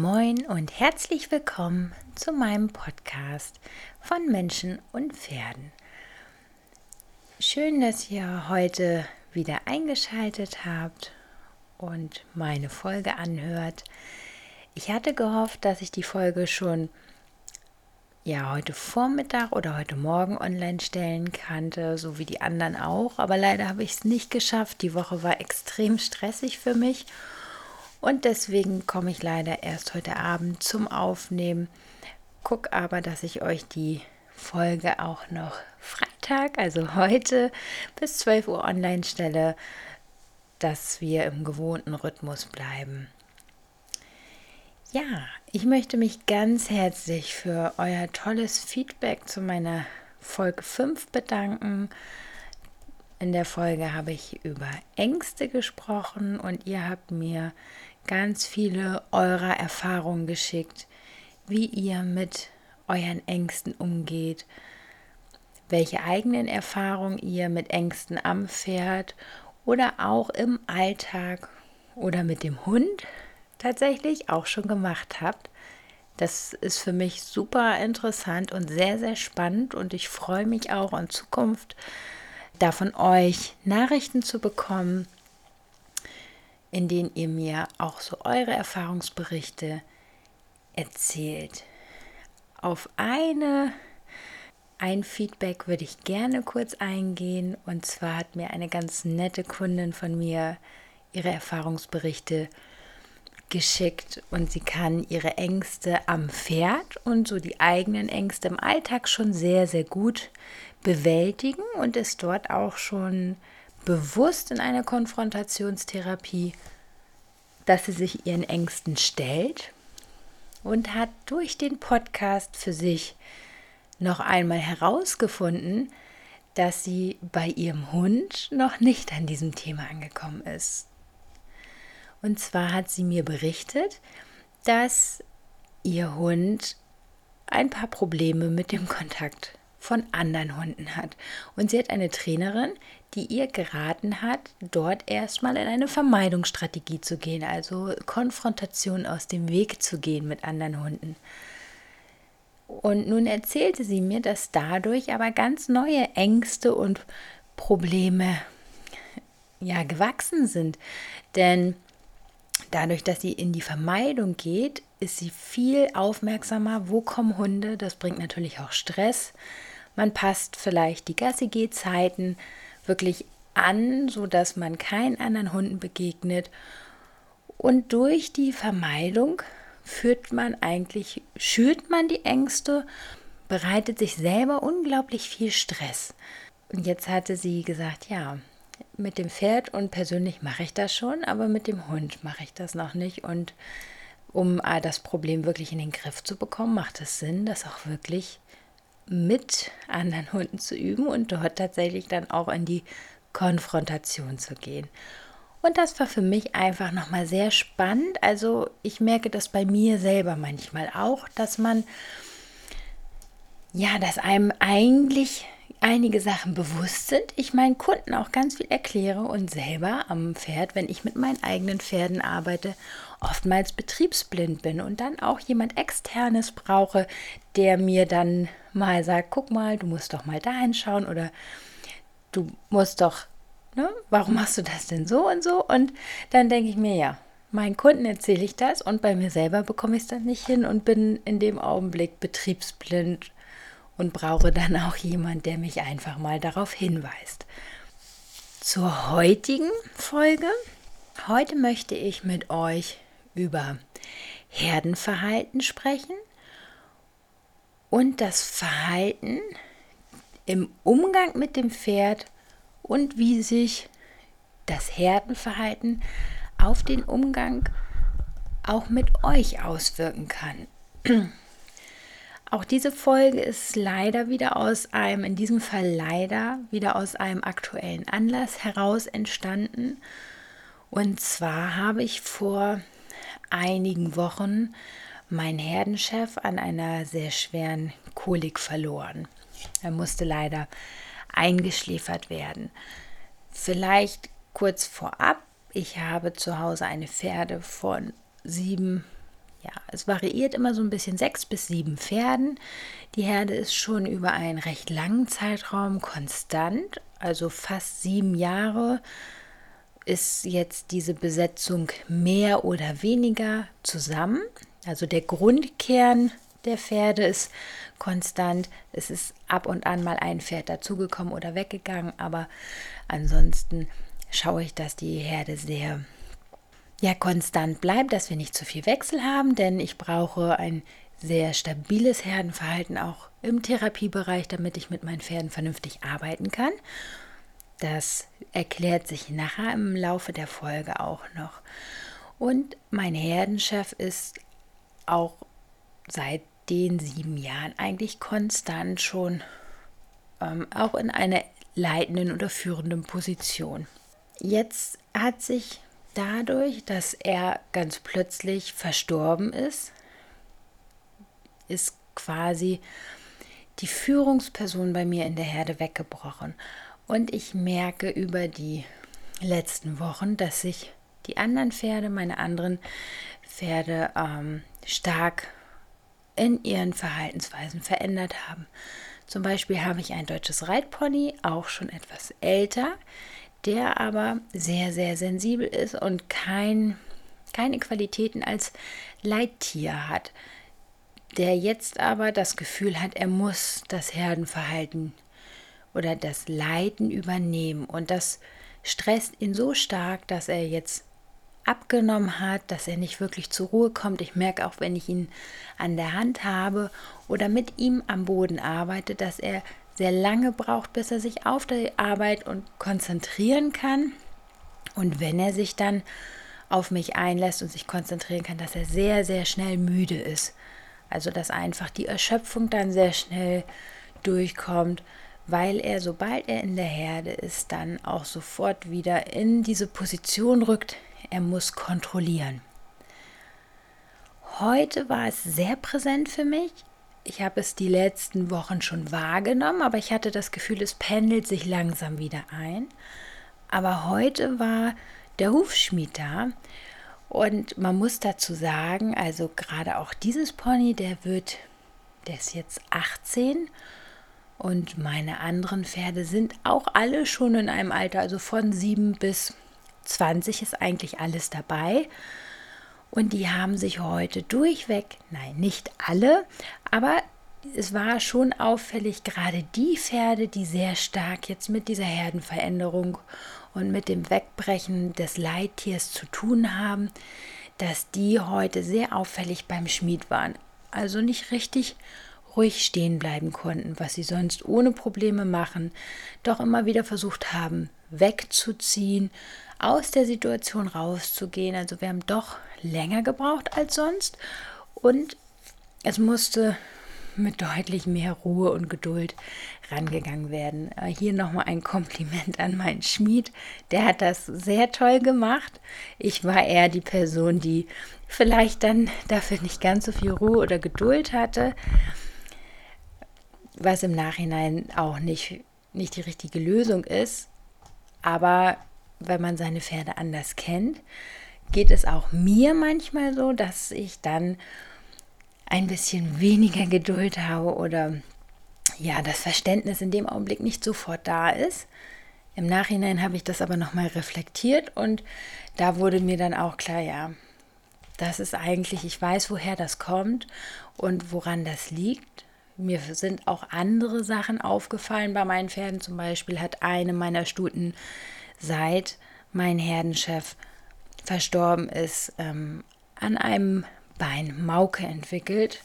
Moin und herzlich willkommen zu meinem Podcast von Menschen und Pferden. Schön, dass ihr heute wieder eingeschaltet habt und meine Folge anhört. Ich hatte gehofft, dass ich die Folge schon ja heute Vormittag oder heute Morgen online stellen kannte, so wie die anderen auch, aber leider habe ich es nicht geschafft. Die Woche war extrem stressig für mich und deswegen komme ich leider erst heute Abend zum Aufnehmen. Guck aber, dass ich euch die Folge auch noch Freitag, also heute bis 12 Uhr online stelle, dass wir im gewohnten Rhythmus bleiben. Ja, ich möchte mich ganz herzlich für euer tolles Feedback zu meiner Folge 5 bedanken. In der Folge habe ich über Ängste gesprochen und ihr habt mir ganz viele eurer Erfahrungen geschickt, wie ihr mit euren Ängsten umgeht, welche eigenen Erfahrungen ihr mit Ängsten am Pferd oder auch im Alltag oder mit dem Hund tatsächlich auch schon gemacht habt. Das ist für mich super interessant und sehr, sehr spannend und ich freue mich auch in Zukunft da von euch Nachrichten zu bekommen in denen ihr mir auch so eure Erfahrungsberichte erzählt. Auf eine ein Feedback würde ich gerne kurz eingehen. Und zwar hat mir eine ganz nette Kundin von mir ihre Erfahrungsberichte geschickt und sie kann ihre Ängste am Pferd und so die eigenen Ängste im Alltag schon sehr, sehr gut bewältigen und ist dort auch schon bewusst in eine Konfrontationstherapie, dass sie sich ihren Ängsten stellt und hat durch den Podcast für sich noch einmal herausgefunden, dass sie bei ihrem Hund noch nicht an diesem Thema angekommen ist. Und zwar hat sie mir berichtet, dass ihr Hund ein paar Probleme mit dem Kontakt von anderen Hunden hat. Und sie hat eine Trainerin, die ihr geraten hat, dort erstmal in eine Vermeidungsstrategie zu gehen, also Konfrontation aus dem Weg zu gehen mit anderen Hunden. Und nun erzählte sie mir, dass dadurch aber ganz neue Ängste und Probleme ja gewachsen sind. Denn dadurch, dass sie in die Vermeidung geht, ist sie viel aufmerksamer, wo kommen Hunde. Das bringt natürlich auch Stress. Man passt vielleicht die Gassi-Geh-Zeiten wirklich an, sodass man keinen anderen Hunden begegnet. Und durch die Vermeidung führt man eigentlich, schürt man die Ängste, bereitet sich selber unglaublich viel Stress. Und jetzt hatte sie gesagt, ja, mit dem Pferd und persönlich mache ich das schon, aber mit dem Hund mache ich das noch nicht. Und um das Problem wirklich in den Griff zu bekommen, macht es Sinn, das auch wirklich mit anderen Hunden zu üben und dort tatsächlich dann auch in die Konfrontation zu gehen. Und das war für mich einfach nochmal sehr spannend. Also ich merke das bei mir selber manchmal auch, dass man, ja, dass einem eigentlich einige Sachen bewusst sind. Ich meinen Kunden auch ganz viel erkläre und selber am Pferd, wenn ich mit meinen eigenen Pferden arbeite, oftmals betriebsblind bin und dann auch jemand externes brauche, der mir dann mal sagt, guck mal, du musst doch mal da hinschauen oder du musst doch, ne, warum machst du das denn so und so? Und dann denke ich mir, ja, meinen Kunden erzähle ich das und bei mir selber bekomme ich es dann nicht hin und bin in dem Augenblick betriebsblind und brauche dann auch jemand, der mich einfach mal darauf hinweist. Zur heutigen Folge. Heute möchte ich mit euch über Herdenverhalten sprechen und das Verhalten im Umgang mit dem Pferd und wie sich das Herdenverhalten auf den Umgang auch mit euch auswirken kann. Auch diese Folge ist leider wieder aus einem, in diesem Fall leider wieder aus einem aktuellen Anlass heraus entstanden. Und zwar habe ich vor einigen Wochen mein Herdenchef an einer sehr schweren Kolik verloren. Er musste leider eingeschläfert werden. Vielleicht kurz vorab, ich habe zu Hause eine Pferde von sieben ja, es variiert immer so ein bisschen sechs bis sieben Pferden. Die Herde ist schon über einen recht langen Zeitraum konstant, also fast sieben Jahre ist jetzt diese Besetzung mehr oder weniger zusammen. Also der Grundkern der Pferde ist konstant. Es ist ab und an mal ein Pferd dazugekommen oder weggegangen, aber ansonsten schaue ich, dass die Herde sehr ja, konstant bleibt, dass wir nicht zu viel Wechsel haben, denn ich brauche ein sehr stabiles Herdenverhalten auch im Therapiebereich, damit ich mit meinen Pferden vernünftig arbeiten kann. Das erklärt sich nachher im Laufe der Folge auch noch. Und mein Herdenchef ist auch seit den sieben Jahren eigentlich konstant schon ähm, auch in einer leitenden oder führenden Position. Jetzt hat sich dadurch, dass er ganz plötzlich verstorben ist, ist quasi die Führungsperson bei mir in der Herde weggebrochen. Und ich merke über die letzten Wochen, dass sich die anderen Pferde, meine anderen Pferde, ähm, stark in ihren Verhaltensweisen verändert haben. Zum Beispiel habe ich ein deutsches Reitpony, auch schon etwas älter, der aber sehr, sehr sensibel ist und kein, keine Qualitäten als Leittier hat, der jetzt aber das Gefühl hat, er muss das Herdenverhalten oder das Leiden übernehmen. Und das stresst ihn so stark, dass er jetzt abgenommen hat, dass er nicht wirklich zur Ruhe kommt. Ich merke auch, wenn ich ihn an der Hand habe oder mit ihm am Boden arbeite, dass er sehr lange braucht, bis er sich auf die Arbeit und konzentrieren kann. Und wenn er sich dann auf mich einlässt und sich konzentrieren kann, dass er sehr, sehr schnell müde ist. Also dass einfach die Erschöpfung dann sehr schnell durchkommt, weil er, sobald er in der Herde ist, dann auch sofort wieder in diese Position rückt, er muss kontrollieren. Heute war es sehr präsent für mich. Ich habe es die letzten Wochen schon wahrgenommen, aber ich hatte das Gefühl, es pendelt sich langsam wieder ein. Aber heute war der Hufschmied da und man muss dazu sagen, also gerade auch dieses Pony, der wird, der ist jetzt 18 und meine anderen Pferde sind auch alle schon in einem Alter, also von 7 bis 20 ist eigentlich alles dabei. Und die haben sich heute durchweg, nein, nicht alle, aber es war schon auffällig, gerade die Pferde, die sehr stark jetzt mit dieser Herdenveränderung und mit dem Wegbrechen des Leittiers zu tun haben, dass die heute sehr auffällig beim Schmied waren. Also nicht richtig ruhig stehen bleiben konnten, was sie sonst ohne Probleme machen, doch immer wieder versucht haben, wegzuziehen, aus der Situation rauszugehen. Also wir haben doch länger gebraucht als sonst und es musste mit deutlich mehr Ruhe und Geduld rangegangen werden. Äh, hier nochmal ein Kompliment an meinen Schmied. Der hat das sehr toll gemacht. Ich war eher die Person, die vielleicht dann dafür nicht ganz so viel Ruhe oder Geduld hatte, was im Nachhinein auch nicht, nicht die richtige Lösung ist. Aber wenn man seine Pferde anders kennt, geht es auch mir manchmal so, dass ich dann ein bisschen weniger Geduld habe oder ja, das Verständnis in dem Augenblick nicht sofort da ist. Im Nachhinein habe ich das aber nochmal reflektiert und da wurde mir dann auch klar, ja, das ist eigentlich, ich weiß, woher das kommt und woran das liegt. Mir sind auch andere Sachen aufgefallen bei meinen Pferden. Zum Beispiel hat eine meiner Stuten seit mein Herdenchef verstorben ist, ähm, an einem Bein Mauke entwickelt.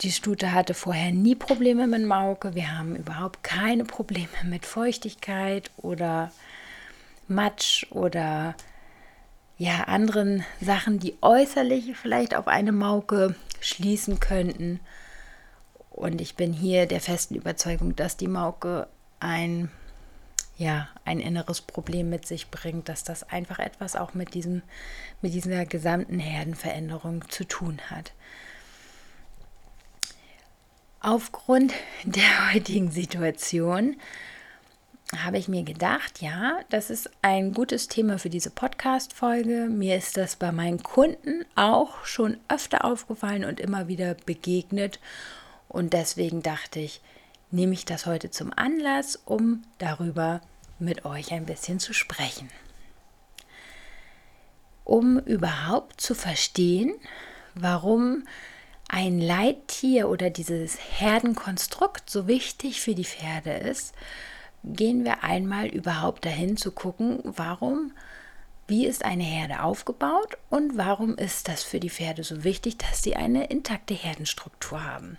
Die Stute hatte vorher nie Probleme mit Mauke. Wir haben überhaupt keine Probleme mit Feuchtigkeit oder Matsch oder ja, anderen Sachen, die äußerlich vielleicht auf eine Mauke schließen könnten. Und ich bin hier der festen Überzeugung, dass die Mauke ein ja, ein inneres Problem mit sich bringt, dass das einfach etwas auch mit, diesem, mit dieser gesamten Herdenveränderung zu tun hat. Aufgrund der heutigen Situation habe ich mir gedacht, ja, das ist ein gutes Thema für diese Podcast-Folge. Mir ist das bei meinen Kunden auch schon öfter aufgefallen und immer wieder begegnet. Und deswegen dachte ich, nehme ich das heute zum Anlass, um darüber mit euch ein bisschen zu sprechen. Um überhaupt zu verstehen, warum ein Leittier oder dieses Herdenkonstrukt so wichtig für die Pferde ist, gehen wir einmal überhaupt dahin zu gucken, warum, wie ist eine Herde aufgebaut und warum ist das für die Pferde so wichtig, dass sie eine intakte Herdenstruktur haben.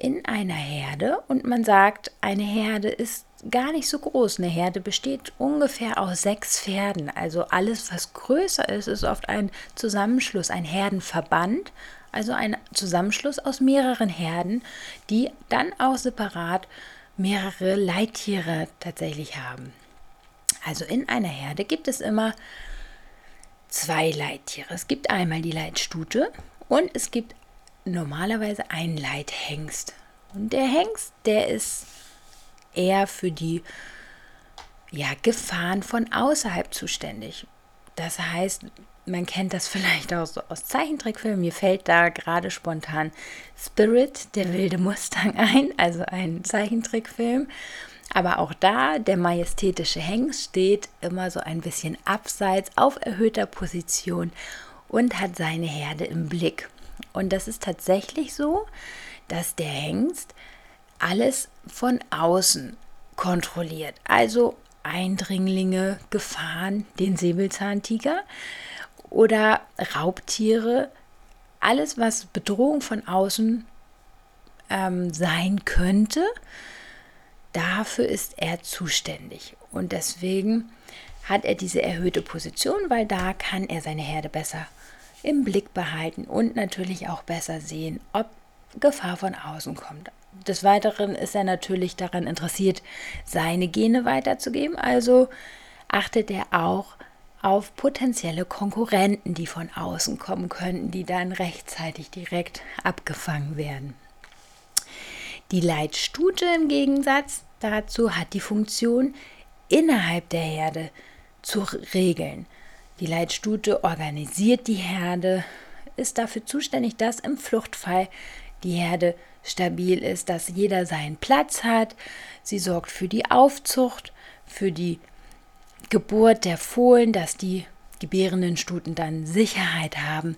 In einer Herde, und man sagt, eine Herde ist gar nicht so groß. Eine Herde besteht ungefähr aus sechs Pferden. Also alles, was größer ist, ist oft ein Zusammenschluss, ein Herdenverband, also ein Zusammenschluss aus mehreren Herden, die dann auch separat mehrere Leittiere tatsächlich haben. Also in einer Herde gibt es immer zwei Leittiere. Es gibt einmal die Leitstute und es gibt normalerweise einen Leithengst. Und der Hengst, der ist eher für die ja, Gefahren von außerhalb zuständig. Das heißt, man kennt das vielleicht auch so aus Zeichentrickfilmen. Mir fällt da gerade spontan Spirit, der wilde Mustang ein, also ein Zeichentrickfilm. Aber auch da, der majestätische Hengst steht immer so ein bisschen abseits auf erhöhter Position und hat seine Herde im Blick. Und das ist tatsächlich so, dass der Hengst alles von außen kontrolliert. Also Eindringlinge, Gefahren, den Säbelzahntiger oder Raubtiere, alles, was Bedrohung von außen ähm, sein könnte, dafür ist er zuständig. Und deswegen hat er diese erhöhte Position, weil da kann er seine Herde besser im Blick behalten und natürlich auch besser sehen, ob Gefahr von außen kommt. Des Weiteren ist er natürlich daran interessiert, seine Gene weiterzugeben, also achtet er auch auf potenzielle Konkurrenten, die von außen kommen könnten, die dann rechtzeitig direkt abgefangen werden. Die Leitstute im Gegensatz dazu hat die Funktion, innerhalb der Herde zu regeln. Die Leitstute organisiert die Herde, ist dafür zuständig, dass im Fluchtfall die Herde stabil ist, dass jeder seinen Platz hat. Sie sorgt für die Aufzucht, für die Geburt der Fohlen, dass die gebärenden Stuten dann Sicherheit haben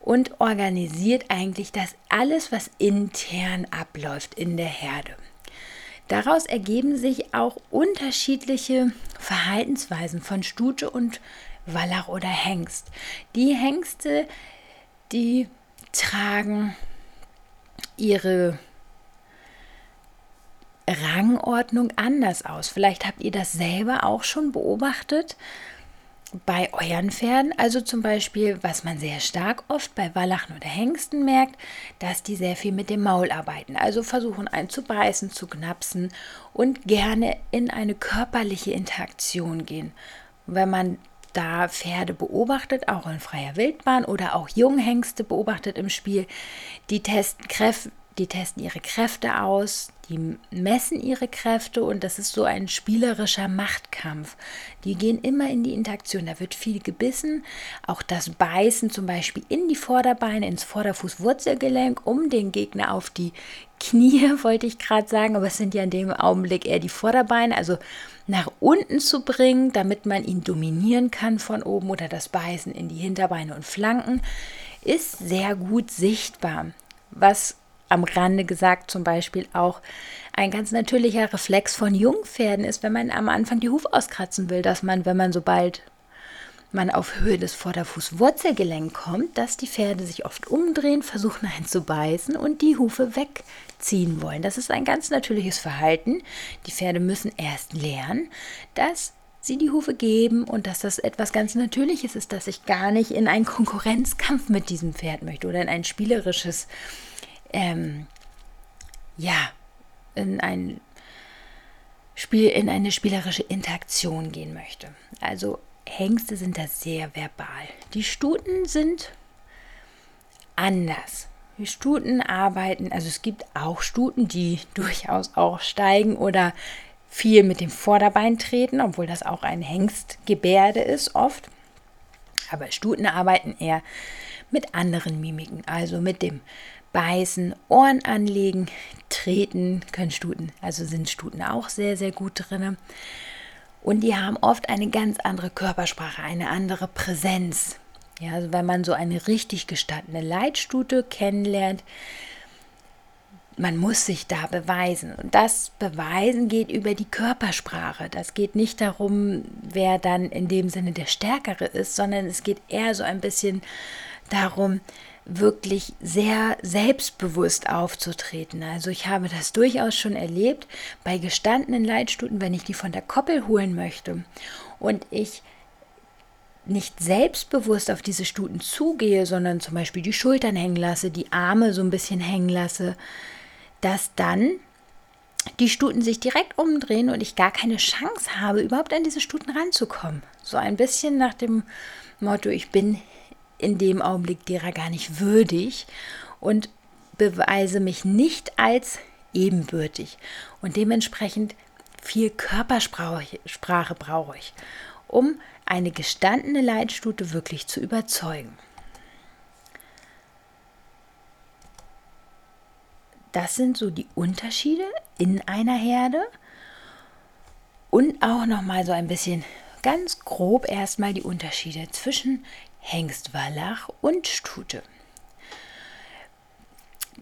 und organisiert eigentlich das alles, was intern abläuft in der Herde. Daraus ergeben sich auch unterschiedliche Verhaltensweisen von Stute und Wallach oder Hengst. Die Hengste, die tragen ihre Rangordnung anders aus. Vielleicht habt ihr das selber auch schon beobachtet bei euren Pferden. Also zum Beispiel, was man sehr stark oft bei Wallachen oder Hengsten merkt, dass die sehr viel mit dem Maul arbeiten. Also versuchen einzubeißen, zu knapsen und gerne in eine körperliche Interaktion gehen. Wenn man da Pferde beobachtet, auch in freier Wildbahn oder auch Junghengste beobachtet im Spiel, die testen, Kräfte, die testen ihre Kräfte aus, die messen ihre Kräfte und das ist so ein spielerischer Machtkampf. Die gehen immer in die Interaktion. Da wird viel gebissen. Auch das Beißen zum Beispiel in die Vorderbeine, ins Vorderfußwurzelgelenk, um den Gegner auf die Knie, wollte ich gerade sagen, aber es sind ja in dem Augenblick eher die Vorderbeine, also nach unten zu bringen, damit man ihn dominieren kann von oben oder das Beißen in die Hinterbeine und Flanken, ist sehr gut sichtbar. Was am Rande gesagt zum Beispiel auch ein ganz natürlicher Reflex von Jungpferden ist, wenn man am Anfang die Huf auskratzen will, dass man, wenn man sobald man auf Höhe des Vorderfußwurzelgelenk kommt, dass die Pferde sich oft umdrehen, versuchen einzubeißen und die Hufe wegziehen wollen. Das ist ein ganz natürliches Verhalten. Die Pferde müssen erst lernen, dass sie die Hufe geben und dass das etwas ganz Natürliches ist, dass ich gar nicht in einen Konkurrenzkampf mit diesem Pferd möchte oder in ein spielerisches ähm, ja, in ein Spiel, in eine spielerische Interaktion gehen möchte. Also Hengste sind da sehr verbal. Die Stuten sind anders. Stuten arbeiten, also es gibt auch Stuten, die durchaus auch steigen oder viel mit dem Vorderbein treten, obwohl das auch ein Hengstgebärde ist oft. Aber Stuten arbeiten eher mit anderen Mimiken, also mit dem Beißen, Ohren anlegen, treten können Stuten, also sind Stuten auch sehr, sehr gut drin. Und die haben oft eine ganz andere Körpersprache, eine andere Präsenz. Ja, also wenn man so eine richtig gestandene Leitstute kennenlernt, man muss sich da beweisen. Und das Beweisen geht über die Körpersprache. Das geht nicht darum, wer dann in dem Sinne der Stärkere ist, sondern es geht eher so ein bisschen darum, wirklich sehr selbstbewusst aufzutreten. Also ich habe das durchaus schon erlebt bei gestandenen Leitstuten, wenn ich die von der Koppel holen möchte und ich nicht selbstbewusst auf diese Stuten zugehe, sondern zum Beispiel die Schultern hängen lasse, die Arme so ein bisschen hängen lasse, dass dann die Stuten sich direkt umdrehen und ich gar keine Chance habe, überhaupt an diese Stuten ranzukommen. So ein bisschen nach dem Motto, ich bin in dem Augenblick derer gar nicht würdig und beweise mich nicht als ebenbürtig. Und dementsprechend viel Körpersprache brauche ich, um eine gestandene Leitstute wirklich zu überzeugen. Das sind so die Unterschiede in einer Herde und auch noch mal so ein bisschen ganz grob erstmal die Unterschiede zwischen Hengstwallach und Stute.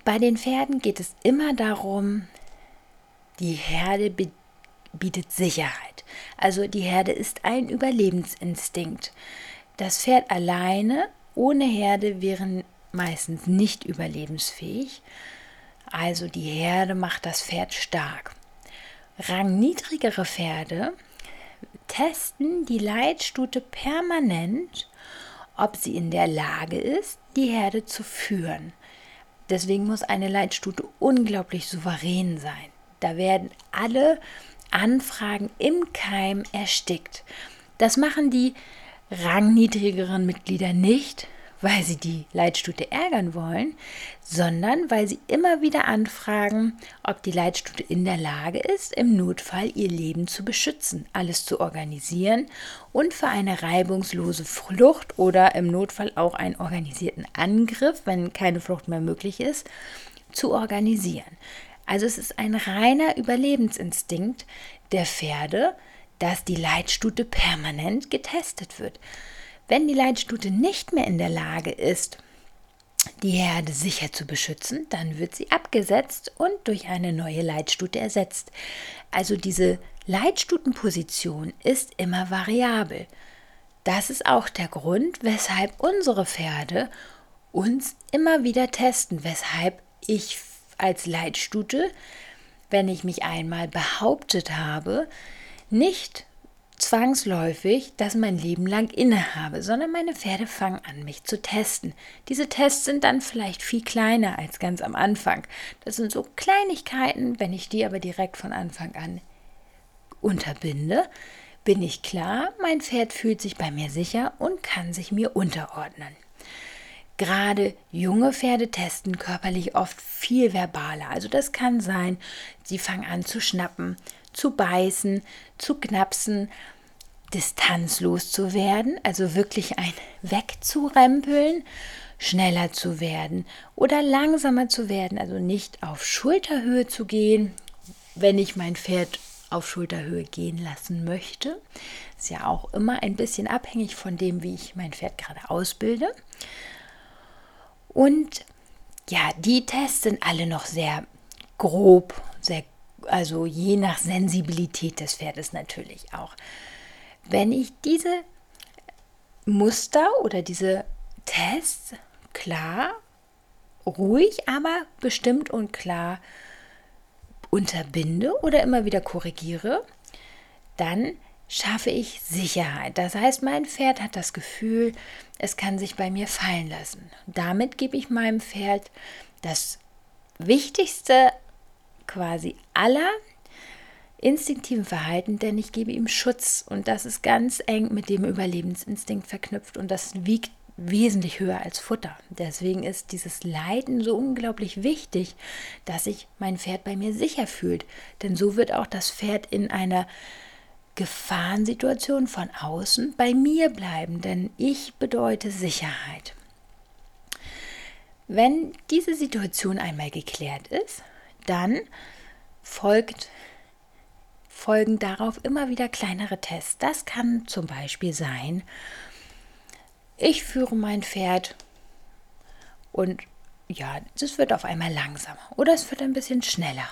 Bei den Pferden geht es immer darum, die Herde bietet Sicherheit. Also die Herde ist ein Überlebensinstinkt. Das Pferd alleine ohne Herde wären meistens nicht überlebensfähig. Also die Herde macht das Pferd stark. Rangniedrigere Pferde testen die Leitstute permanent ob sie in der Lage ist, die Herde zu führen. Deswegen muss eine Leitstute unglaublich souverän sein. Da werden alle Anfragen im Keim erstickt. Das machen die rangniedrigeren Mitglieder nicht, weil sie die Leitstute ärgern wollen, sondern weil sie immer wieder anfragen, ob die Leitstute in der Lage ist, im Notfall ihr Leben zu beschützen, alles zu organisieren und für eine reibungslose Flucht oder im Notfall auch einen organisierten Angriff, wenn keine Flucht mehr möglich ist, zu organisieren. Also es ist ein reiner Überlebensinstinkt der Pferde, dass die Leitstute permanent getestet wird. Wenn die Leitstute nicht mehr in der Lage ist, die Herde sicher zu beschützen, dann wird sie abgesetzt und durch eine neue Leitstute ersetzt. Also diese Leitstutenposition ist immer variabel. Das ist auch der Grund, weshalb unsere Pferde uns immer wieder testen, weshalb ich als Leitstute, wenn ich mich einmal behauptet habe, nicht zwangsläufig das mein Leben lang innehabe, sondern meine Pferde fangen an, mich zu testen. Diese Tests sind dann vielleicht viel kleiner als ganz am Anfang. Das sind so Kleinigkeiten, wenn ich die aber direkt von Anfang an unterbinde, bin ich klar, mein Pferd fühlt sich bei mir sicher und kann sich mir unterordnen. Gerade junge Pferde testen körperlich oft viel verbaler. Also das kann sein, sie fangen an zu schnappen, zu beißen, zu knapsen, distanzlos zu werden, also wirklich ein wegzurempeln, schneller zu werden oder langsamer zu werden, also nicht auf Schulterhöhe zu gehen, wenn ich mein Pferd auf Schulterhöhe gehen lassen möchte. Ist ja auch immer ein bisschen abhängig von dem, wie ich mein Pferd gerade ausbilde. Und ja, die Tests sind alle noch sehr grob, sehr also je nach Sensibilität des Pferdes natürlich auch. Wenn ich diese Muster oder diese Tests klar, ruhig, aber bestimmt und klar unterbinde oder immer wieder korrigiere, dann schaffe ich Sicherheit. Das heißt, mein Pferd hat das Gefühl, es kann sich bei mir fallen lassen. Damit gebe ich meinem Pferd das Wichtigste quasi aller instinktiven Verhalten, denn ich gebe ihm Schutz und das ist ganz eng mit dem Überlebensinstinkt verknüpft und das wiegt wesentlich höher als Futter. Deswegen ist dieses Leiden so unglaublich wichtig, dass sich mein Pferd bei mir sicher fühlt. Denn so wird auch das Pferd in einer Gefahrensituation von außen bei mir bleiben, denn ich bedeute Sicherheit. Wenn diese Situation einmal geklärt ist, dann folgt, folgen darauf immer wieder kleinere Tests. Das kann zum Beispiel sein, ich führe mein Pferd und ja, es wird auf einmal langsamer oder es wird ein bisschen schneller.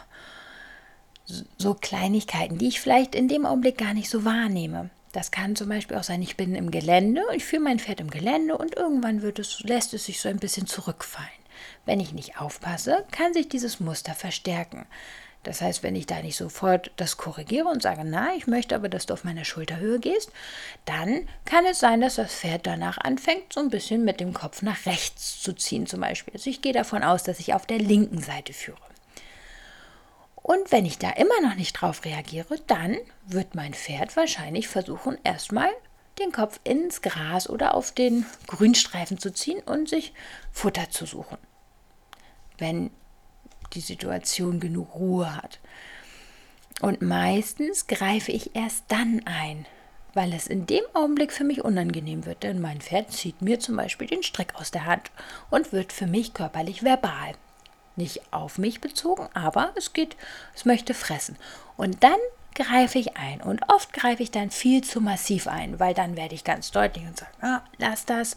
So Kleinigkeiten, die ich vielleicht in dem Augenblick gar nicht so wahrnehme. Das kann zum Beispiel auch sein, ich bin im Gelände und ich führe mein Pferd im Gelände und irgendwann wird es, lässt es sich so ein bisschen zurückfallen. Wenn ich nicht aufpasse, kann sich dieses Muster verstärken. Das heißt, wenn ich da nicht sofort das korrigiere und sage, na, ich möchte aber, dass du auf meine Schulterhöhe gehst, dann kann es sein, dass das Pferd danach anfängt, so ein bisschen mit dem Kopf nach rechts zu ziehen zum Beispiel. Also ich gehe davon aus, dass ich auf der linken Seite führe. Und wenn ich da immer noch nicht drauf reagiere, dann wird mein Pferd wahrscheinlich versuchen, erstmal den Kopf ins Gras oder auf den Grünstreifen zu ziehen und sich Futter zu suchen. Wenn die Situation genug Ruhe hat. Und meistens greife ich erst dann ein, weil es in dem Augenblick für mich unangenehm wird, denn mein Pferd zieht mir zum Beispiel den Strick aus der Hand und wird für mich körperlich verbal. Nicht auf mich bezogen, aber es geht, es möchte fressen. Und dann greife ich ein. Und oft greife ich dann viel zu massiv ein, weil dann werde ich ganz deutlich und sage, ah, lass das.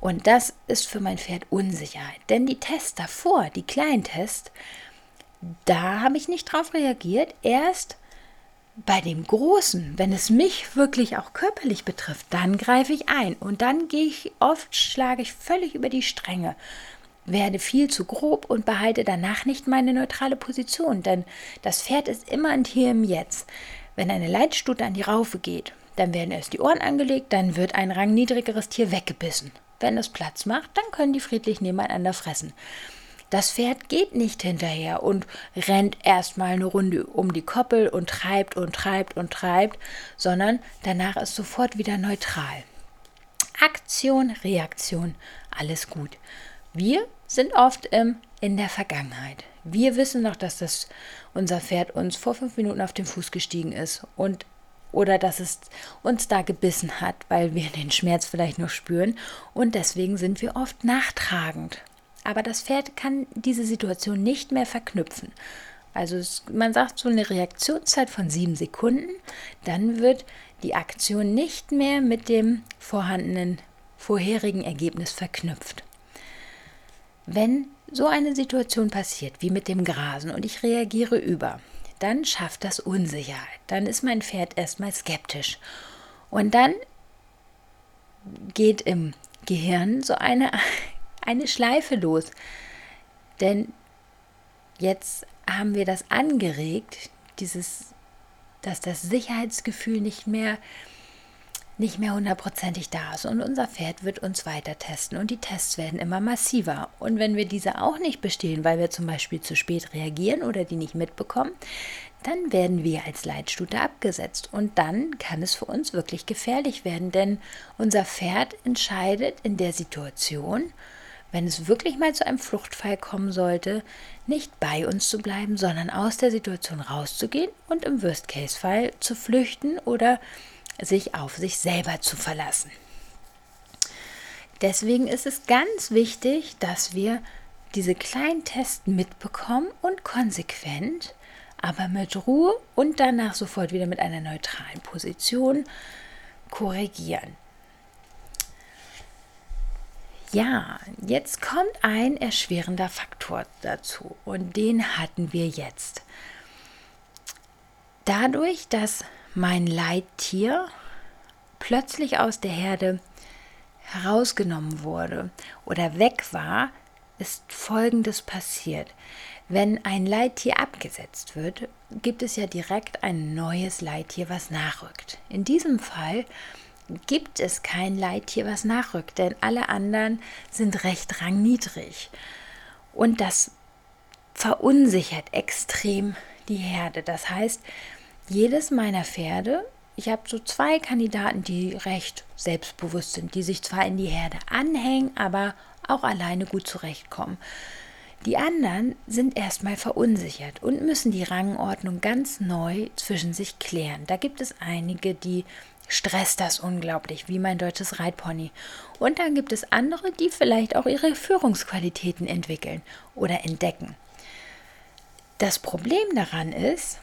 Und das ist für mein Pferd Unsicherheit. Denn die Tests davor, die kleinen Tests, da habe ich nicht drauf reagiert. Erst bei dem Großen, wenn es mich wirklich auch körperlich betrifft, dann greife ich ein. Und dann gehe ich oft, schlage ich völlig über die Stränge, werde viel zu grob und behalte danach nicht meine neutrale Position. Denn das Pferd ist immer ein Tier im Jetzt. Wenn eine Leitstute an die Raufe geht, dann werden erst die Ohren angelegt, dann wird ein rangniedrigeres Tier weggebissen. Wenn es Platz macht, dann können die friedlich nebeneinander fressen. Das Pferd geht nicht hinterher und rennt erstmal eine Runde um die Koppel und treibt und treibt und treibt, sondern danach ist sofort wieder neutral. Aktion, Reaktion, alles gut. Wir sind oft im, in der Vergangenheit. Wir wissen noch, dass das, unser Pferd uns vor fünf Minuten auf den Fuß gestiegen ist und oder dass es uns da gebissen hat, weil wir den Schmerz vielleicht noch spüren und deswegen sind wir oft nachtragend. Aber das Pferd kann diese Situation nicht mehr verknüpfen. Also es, man sagt so eine Reaktionszeit von sieben Sekunden, dann wird die Aktion nicht mehr mit dem vorhandenen vorherigen Ergebnis verknüpft. Wenn so eine Situation passiert wie mit dem Grasen und ich reagiere über, dann schafft das Unsicherheit. Dann ist mein Pferd erstmal skeptisch. Und dann geht im Gehirn so eine, eine Schleife los. Denn jetzt haben wir das angeregt, dieses, dass das Sicherheitsgefühl nicht mehr nicht mehr hundertprozentig da ist. Und unser Pferd wird uns weiter testen. Und die Tests werden immer massiver. Und wenn wir diese auch nicht bestehen, weil wir zum Beispiel zu spät reagieren oder die nicht mitbekommen, dann werden wir als Leitstute abgesetzt. Und dann kann es für uns wirklich gefährlich werden, denn unser Pferd entscheidet in der Situation, wenn es wirklich mal zu einem Fluchtfall kommen sollte, nicht bei uns zu bleiben, sondern aus der Situation rauszugehen und im Worst-Case-Fall zu flüchten oder sich auf sich selber zu verlassen. Deswegen ist es ganz wichtig, dass wir diese kleinen Tests mitbekommen und konsequent, aber mit Ruhe und danach sofort wieder mit einer neutralen Position korrigieren. Ja, jetzt kommt ein erschwerender Faktor dazu und den hatten wir jetzt. Dadurch, dass mein Leittier plötzlich aus der Herde herausgenommen wurde oder weg war, ist Folgendes passiert. Wenn ein Leittier abgesetzt wird, gibt es ja direkt ein neues Leittier, was nachrückt. In diesem Fall gibt es kein Leittier, was nachrückt, denn alle anderen sind recht rangniedrig. Und das verunsichert extrem die Herde. Das heißt, jedes meiner Pferde ich habe so zwei Kandidaten, die recht selbstbewusst sind, die sich zwar in die Herde anhängen, aber auch alleine gut zurechtkommen. Die anderen sind erstmal verunsichert und müssen die Rangordnung ganz neu zwischen sich klären. Da gibt es einige, die stresst das unglaublich, wie mein deutsches Reitpony. Und dann gibt es andere, die vielleicht auch ihre Führungsqualitäten entwickeln oder entdecken. Das Problem daran ist,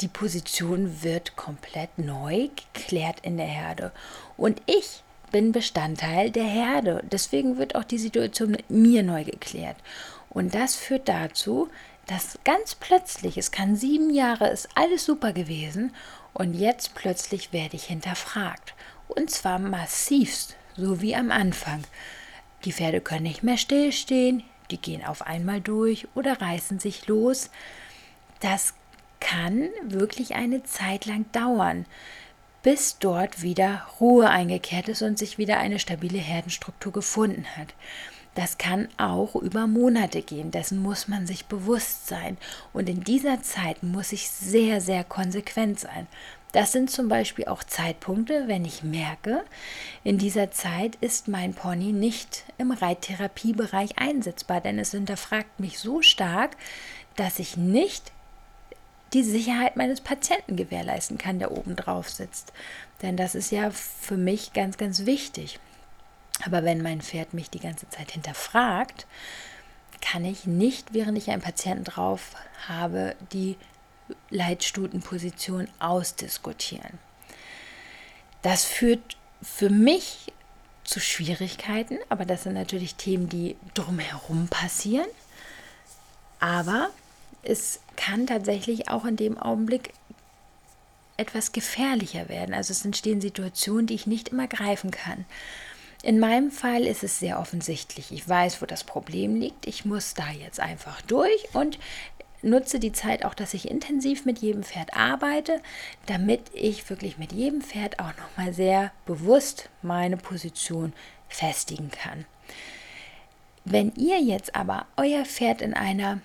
die Position wird komplett neu geklärt in der Herde. Und ich bin Bestandteil der Herde. Deswegen wird auch die Situation mit mir neu geklärt. Und das führt dazu, dass ganz plötzlich, es kann sieben Jahre, ist alles super gewesen und jetzt plötzlich werde ich hinterfragt. Und zwar massivst, so wie am Anfang. Die Pferde können nicht mehr stillstehen, die gehen auf einmal durch oder reißen sich los. Das kann wirklich eine Zeit lang dauern, bis dort wieder Ruhe eingekehrt ist und sich wieder eine stabile Herdenstruktur gefunden hat. Das kann auch über Monate gehen, dessen muss man sich bewusst sein. Und in dieser Zeit muss ich sehr, sehr konsequent sein. Das sind zum Beispiel auch Zeitpunkte, wenn ich merke, in dieser Zeit ist mein Pony nicht im Reittherapiebereich einsetzbar, denn es hinterfragt mich so stark, dass ich nicht die Sicherheit meines Patienten gewährleisten kann, der oben drauf sitzt. Denn das ist ja für mich ganz, ganz wichtig. Aber wenn mein Pferd mich die ganze Zeit hinterfragt, kann ich nicht, während ich einen Patienten drauf habe, die Leitstutenposition ausdiskutieren. Das führt für mich zu Schwierigkeiten, aber das sind natürlich Themen, die drumherum passieren. Aber es kann tatsächlich auch in dem Augenblick etwas gefährlicher werden. Also es entstehen Situationen, die ich nicht immer greifen kann. In meinem Fall ist es sehr offensichtlich. Ich weiß, wo das Problem liegt. Ich muss da jetzt einfach durch und nutze die Zeit auch, dass ich intensiv mit jedem Pferd arbeite, damit ich wirklich mit jedem Pferd auch nochmal sehr bewusst meine Position festigen kann. Wenn ihr jetzt aber euer Pferd in einer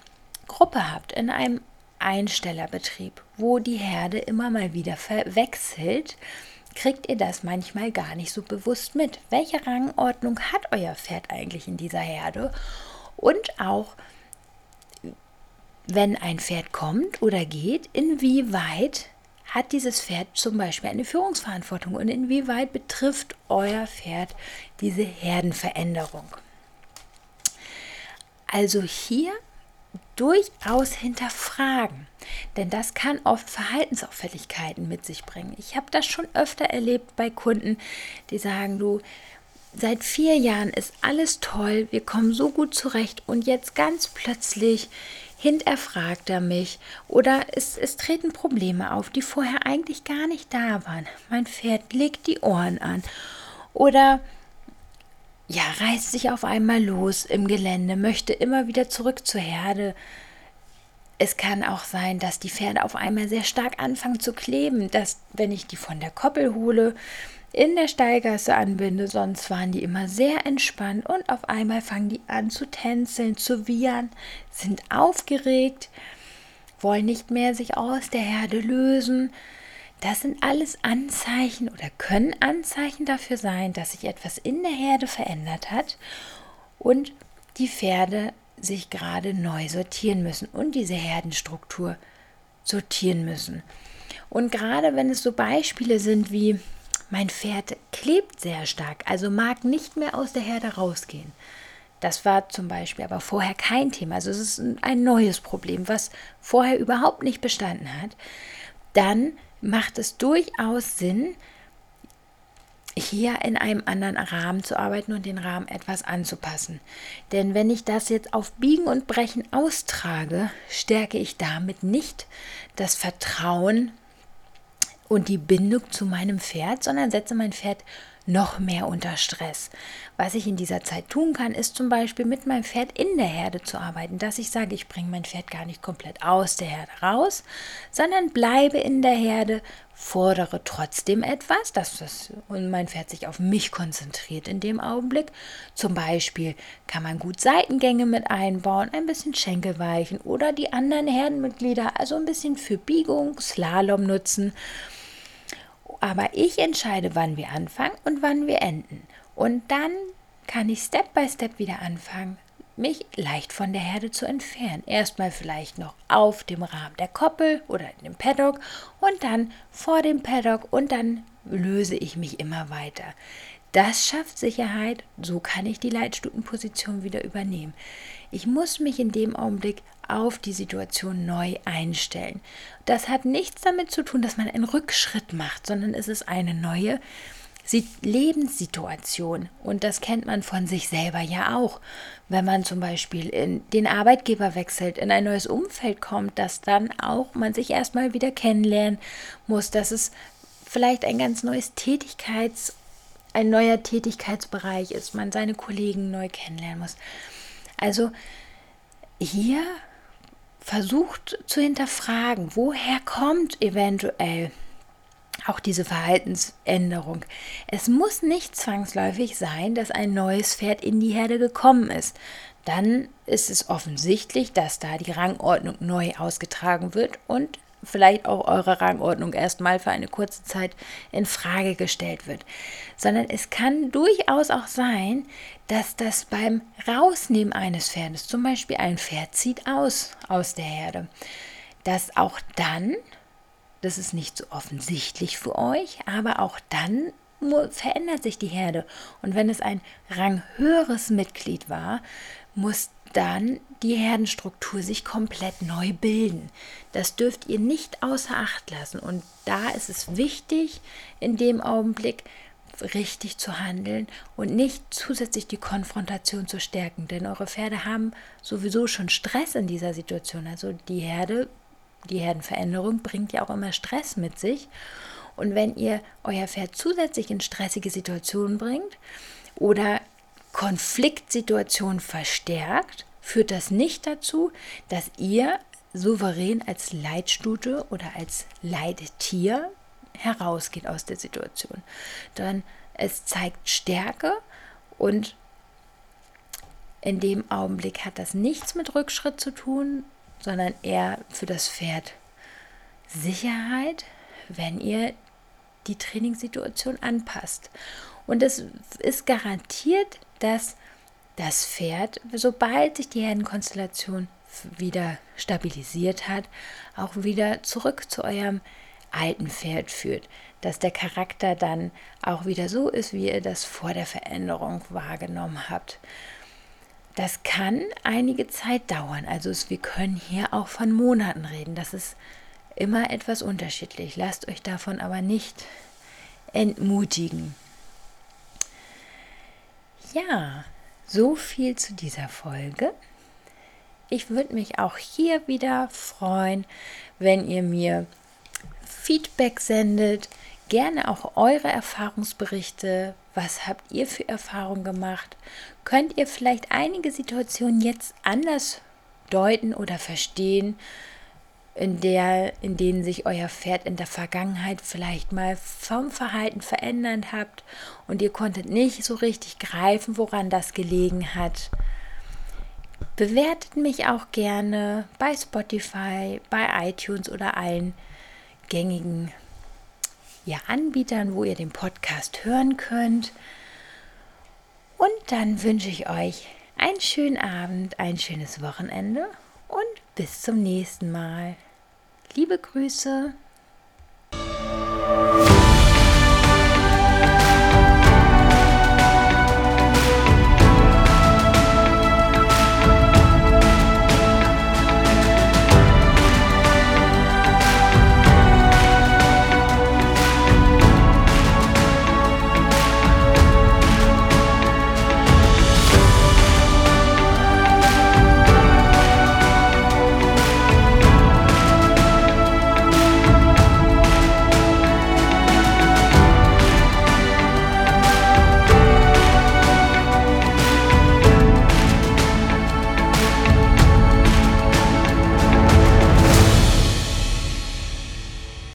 Gruppe habt, in einem Einstellerbetrieb, wo die Herde immer mal wieder verwechselt, kriegt ihr das manchmal gar nicht so bewusst mit. Welche Rangordnung hat euer Pferd eigentlich in dieser Herde? Und auch, wenn ein Pferd kommt oder geht, inwieweit hat dieses Pferd zum Beispiel eine Führungsverantwortung und inwieweit betrifft euer Pferd diese Herdenveränderung? Also hier durchaus hinterfragen, denn das kann oft Verhaltensauffälligkeiten mit sich bringen. Ich habe das schon öfter erlebt bei Kunden, die sagen, du, seit vier Jahren ist alles toll, wir kommen so gut zurecht und jetzt ganz plötzlich hinterfragt er mich oder es, es treten Probleme auf, die vorher eigentlich gar nicht da waren. Mein Pferd legt die Ohren an oder ja, reißt sich auf einmal los im Gelände, möchte immer wieder zurück zur Herde. Es kann auch sein, dass die Pferde auf einmal sehr stark anfangen zu kleben, dass wenn ich die von der Koppel hole, in der Steigasse anbinde, sonst waren die immer sehr entspannt und auf einmal fangen die an zu tänzeln, zu wiehern, sind aufgeregt, wollen nicht mehr sich aus der Herde lösen, das sind alles Anzeichen oder können Anzeichen dafür sein, dass sich etwas in der Herde verändert hat und die Pferde sich gerade neu sortieren müssen und diese Herdenstruktur sortieren müssen. Und gerade wenn es so Beispiele sind wie mein Pferd klebt sehr stark, also mag nicht mehr aus der Herde rausgehen. Das war zum Beispiel aber vorher kein Thema. Also es ist ein neues Problem, was vorher überhaupt nicht bestanden hat. Dann macht es durchaus Sinn, hier in einem anderen Rahmen zu arbeiten und den Rahmen etwas anzupassen. Denn wenn ich das jetzt auf Biegen und Brechen austrage, stärke ich damit nicht das Vertrauen und die Bindung zu meinem Pferd, sondern setze mein Pferd noch mehr unter Stress. Was ich in dieser Zeit tun kann, ist zum Beispiel mit meinem Pferd in der Herde zu arbeiten, dass ich sage, ich bringe mein Pferd gar nicht komplett aus der Herde raus, sondern bleibe in der Herde, fordere trotzdem etwas, dass das und mein Pferd sich auf mich konzentriert in dem Augenblick. Zum Beispiel kann man gut Seitengänge mit einbauen, ein bisschen Schenkelweichen oder die anderen Herdenmitglieder, also ein bisschen für Biegung, Slalom nutzen aber ich entscheide, wann wir anfangen und wann wir enden. Und dann kann ich Step by Step wieder anfangen, mich leicht von der Herde zu entfernen. Erstmal vielleicht noch auf dem Rahmen der Koppel oder in dem Paddock und dann vor dem Paddock und dann löse ich mich immer weiter. Das schafft Sicherheit, so kann ich die Leitstutenposition wieder übernehmen. Ich muss mich in dem Augenblick auf die Situation neu einstellen. Das hat nichts damit zu tun, dass man einen Rückschritt macht, sondern es ist eine neue Lebenssituation. Und das kennt man von sich selber ja auch. Wenn man zum Beispiel in den Arbeitgeber wechselt, in ein neues Umfeld kommt, dass dann auch man sich erstmal wieder kennenlernen muss, dass es vielleicht ein ganz neues Tätigkeits, ein neuer Tätigkeitsbereich ist, man seine Kollegen neu kennenlernen muss. Also hier versucht zu hinterfragen, woher kommt eventuell auch diese Verhaltensänderung. Es muss nicht zwangsläufig sein, dass ein neues Pferd in die Herde gekommen ist. Dann ist es offensichtlich, dass da die Rangordnung neu ausgetragen wird und vielleicht auch eure Rangordnung erstmal für eine kurze Zeit in Frage gestellt wird, sondern es kann durchaus auch sein, dass das beim Rausnehmen eines Pferdes, zum Beispiel ein Pferd zieht aus aus der Herde, dass auch dann das ist nicht so offensichtlich für euch, aber auch dann verändert sich die Herde. Und wenn es ein ranghöheres Mitglied war, muss dann die Herdenstruktur sich komplett neu bilden. Das dürft ihr nicht außer Acht lassen. Und da ist es wichtig, in dem Augenblick richtig zu handeln und nicht zusätzlich die Konfrontation zu stärken. Denn eure Pferde haben sowieso schon Stress in dieser Situation. Also die Herde die Herdenveränderung bringt ja auch immer Stress mit sich. Und wenn ihr euer Pferd zusätzlich in stressige Situationen bringt oder Konfliktsituationen verstärkt, führt das nicht dazu, dass ihr souverän als Leitstute oder als Leittier herausgeht aus der Situation. Dann es zeigt Stärke und in dem Augenblick hat das nichts mit Rückschritt zu tun, sondern eher für das Pferd Sicherheit, wenn ihr die Trainingssituation anpasst. Und es ist garantiert, dass das Pferd, sobald sich die Herdenkonstellation wieder stabilisiert hat, auch wieder zurück zu eurem alten Pferd führt, dass der Charakter dann auch wieder so ist, wie ihr das vor der Veränderung wahrgenommen habt. Das kann einige Zeit dauern. Also wir können hier auch von Monaten reden. Das ist immer etwas unterschiedlich. Lasst euch davon aber nicht entmutigen. Ja, so viel zu dieser Folge. Ich würde mich auch hier wieder freuen, wenn ihr mir Feedback sendet. Gerne auch eure Erfahrungsberichte. Was habt ihr für Erfahrungen gemacht? Könnt ihr vielleicht einige Situationen jetzt anders deuten oder verstehen, in, der, in denen sich euer Pferd in der Vergangenheit vielleicht mal vom Verhalten verändert habt und ihr konntet nicht so richtig greifen, woran das gelegen hat? Bewertet mich auch gerne bei Spotify, bei iTunes oder allen gängigen ja, Anbietern, wo ihr den Podcast hören könnt. Und dann wünsche ich euch einen schönen Abend, ein schönes Wochenende und bis zum nächsten Mal. Liebe Grüße.